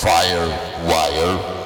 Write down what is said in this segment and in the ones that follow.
fire wire.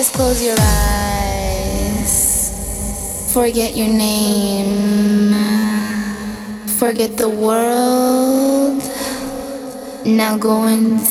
Just close your eyes. Forget your name. Forget the world. Now go insane.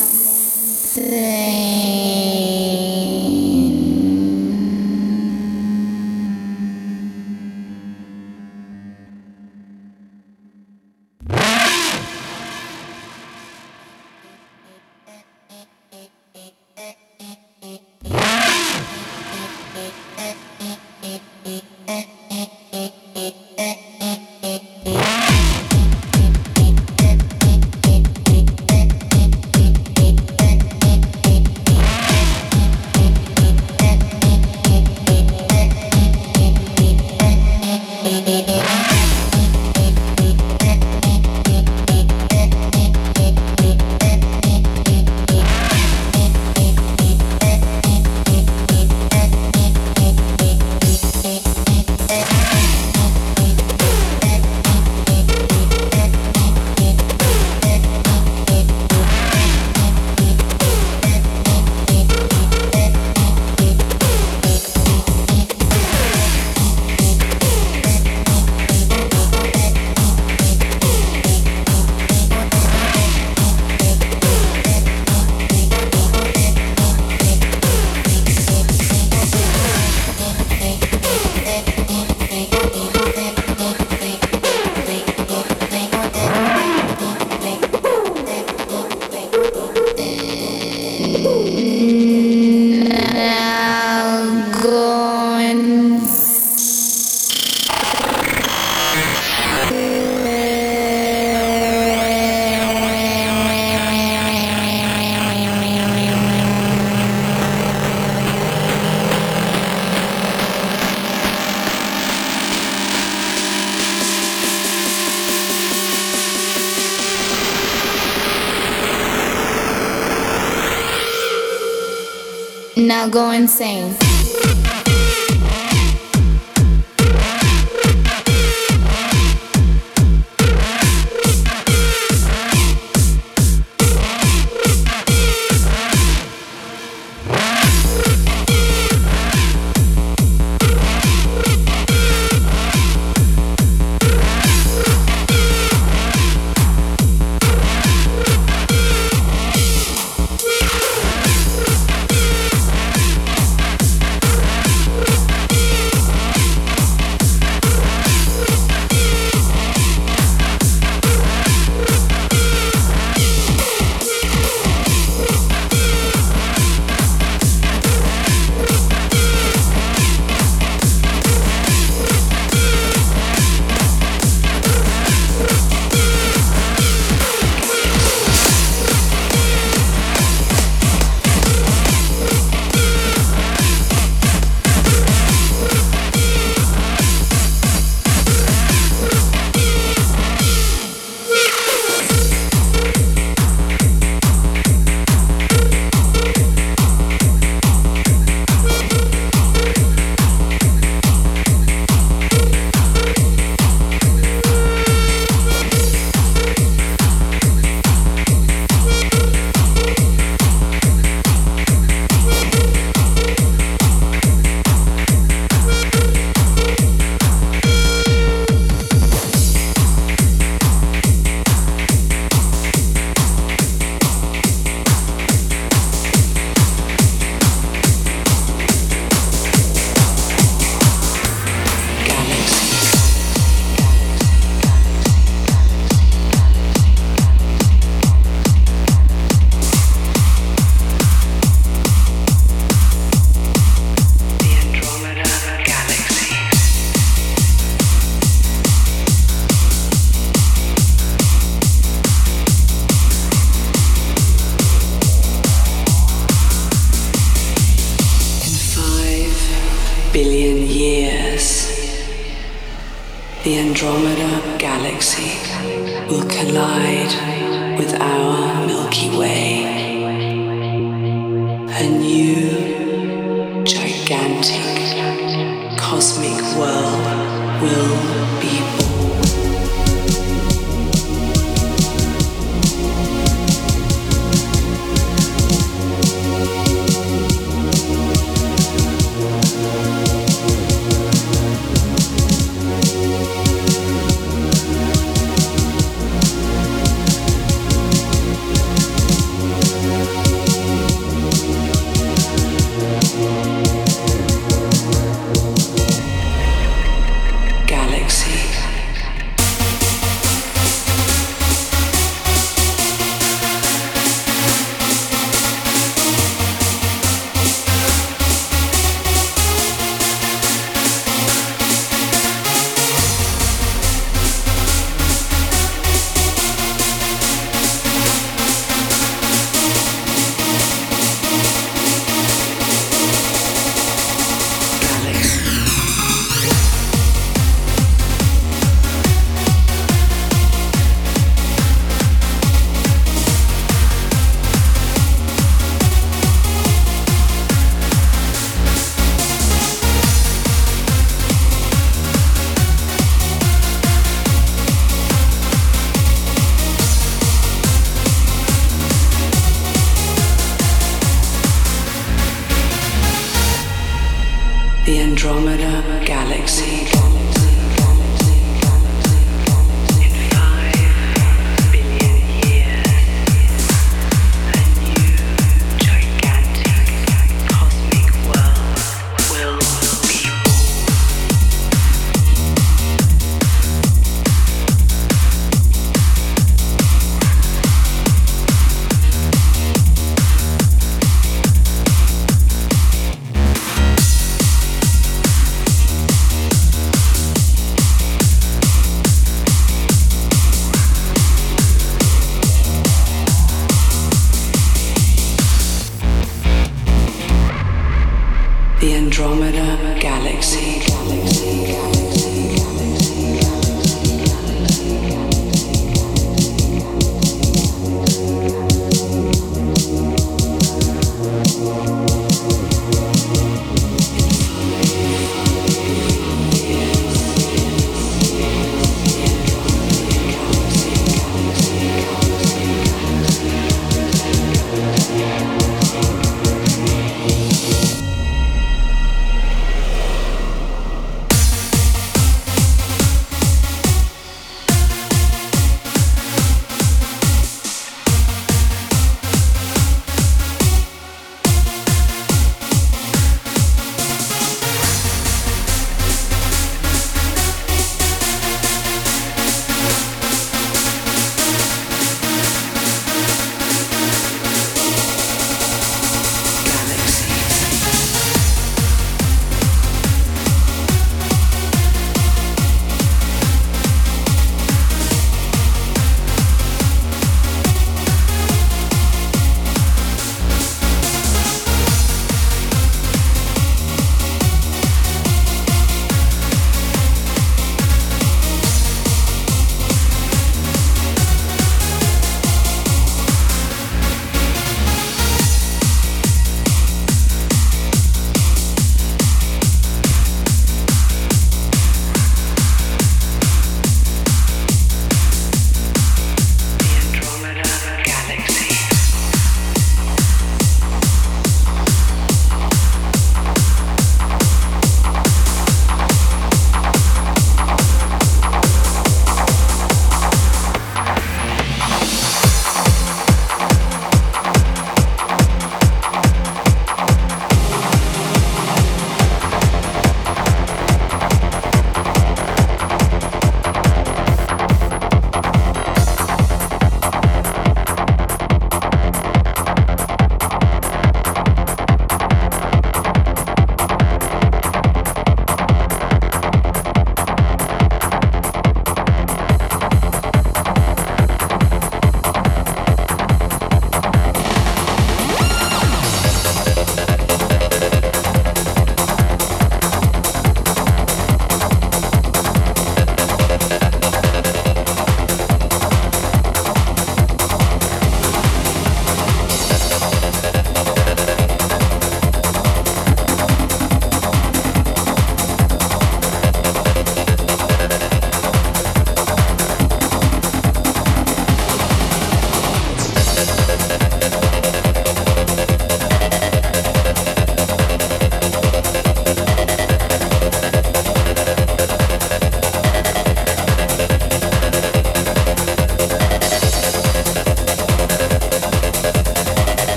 Go insane.